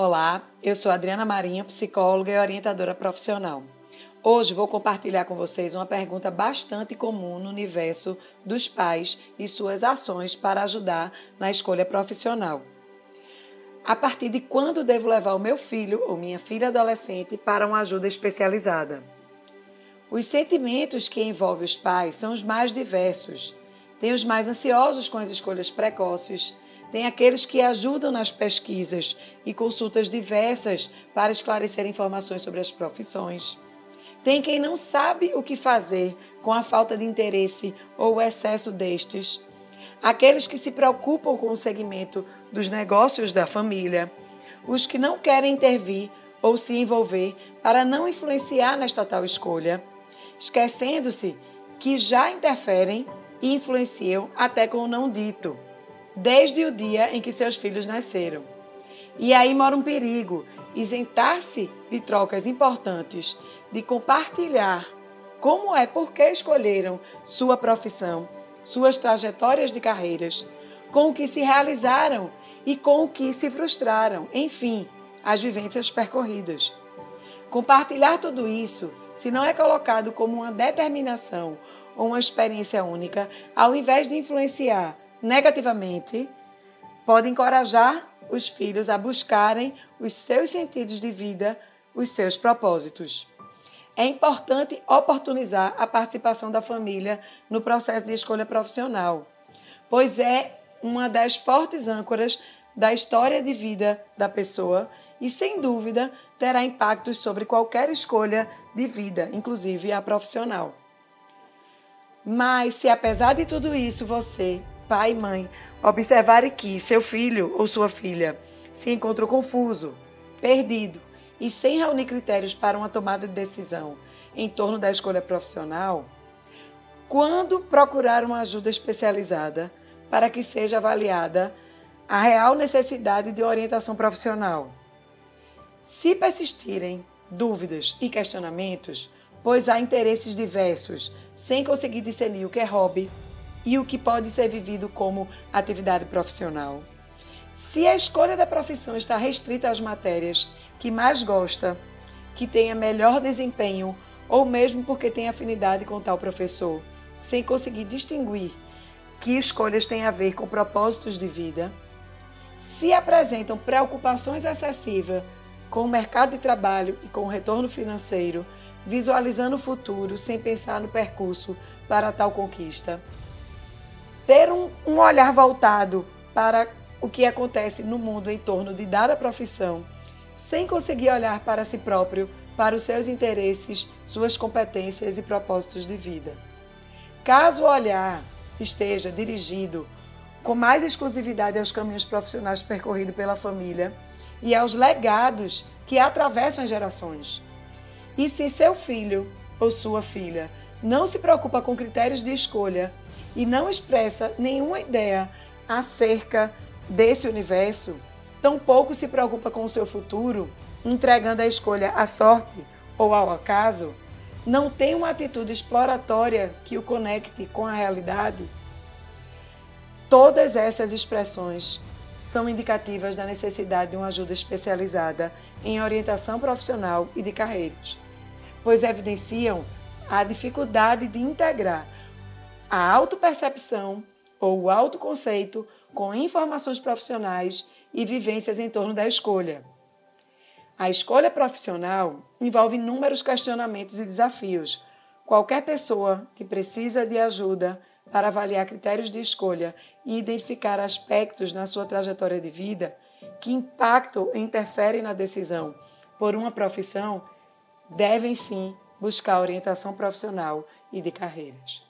Olá, eu sou Adriana Marinho, psicóloga e orientadora profissional. Hoje vou compartilhar com vocês uma pergunta bastante comum no universo dos pais e suas ações para ajudar na escolha profissional. A partir de quando devo levar o meu filho ou minha filha adolescente para uma ajuda especializada? Os sentimentos que envolvem os pais são os mais diversos. Tem os mais ansiosos com as escolhas precoces, tem aqueles que ajudam nas pesquisas e consultas diversas para esclarecer informações sobre as profissões. Tem quem não sabe o que fazer com a falta de interesse ou o excesso destes. Aqueles que se preocupam com o segmento dos negócios da família. Os que não querem intervir ou se envolver para não influenciar nesta tal escolha, esquecendo-se que já interferem e influenciam até com o não dito desde o dia em que seus filhos nasceram. E aí mora um perigo: isentar-se de trocas importantes, de compartilhar como é, por que escolheram sua profissão, suas trajetórias de carreiras, com o que se realizaram e com o que se frustraram, enfim, as vivências percorridas. Compartilhar tudo isso, se não é colocado como uma determinação ou uma experiência única, ao invés de influenciar negativamente, pode encorajar os filhos a buscarem os seus sentidos de vida, os seus propósitos. É importante oportunizar a participação da família no processo de escolha profissional, pois é uma das fortes âncoras da história de vida da pessoa e, sem dúvida, terá impactos sobre qualquer escolha de vida, inclusive a profissional. Mas se apesar de tudo isso você pai e mãe observarem que seu filho ou sua filha se encontrou confuso, perdido e sem reunir critérios para uma tomada de decisão em torno da escolha profissional, quando procurar uma ajuda especializada para que seja avaliada a real necessidade de orientação profissional. Se persistirem dúvidas e questionamentos, pois há interesses diversos, sem conseguir discernir o que é hobby, e o que pode ser vivido como atividade profissional. Se a escolha da profissão está restrita às matérias que mais gosta, que tenha melhor desempenho ou mesmo porque tem afinidade com tal professor, sem conseguir distinguir que escolhas têm a ver com propósitos de vida, se apresentam preocupações excessivas com o mercado de trabalho e com o retorno financeiro, visualizando o futuro sem pensar no percurso para tal conquista, ter um, um olhar voltado para o que acontece no mundo em torno de dar a profissão, sem conseguir olhar para si próprio, para os seus interesses, suas competências e propósitos de vida. Caso o olhar esteja dirigido com mais exclusividade aos caminhos profissionais percorridos pela família e aos legados que atravessam as gerações. E se seu filho ou sua filha não se preocupa com critérios de escolha e não expressa nenhuma ideia acerca desse universo, tampouco se preocupa com o seu futuro, entregando a escolha à sorte ou ao acaso, não tem uma atitude exploratória que o conecte com a realidade, todas essas expressões são indicativas da necessidade de uma ajuda especializada em orientação profissional e de carreiras, pois evidenciam a dificuldade de integrar a autopercepção ou o autoconceito com informações profissionais e vivências em torno da escolha. A escolha profissional envolve inúmeros questionamentos e desafios. Qualquer pessoa que precisa de ajuda para avaliar critérios de escolha e identificar aspectos na sua trajetória de vida que impactam e interferem na decisão por uma profissão, devem sim buscar orientação profissional e de carreiras.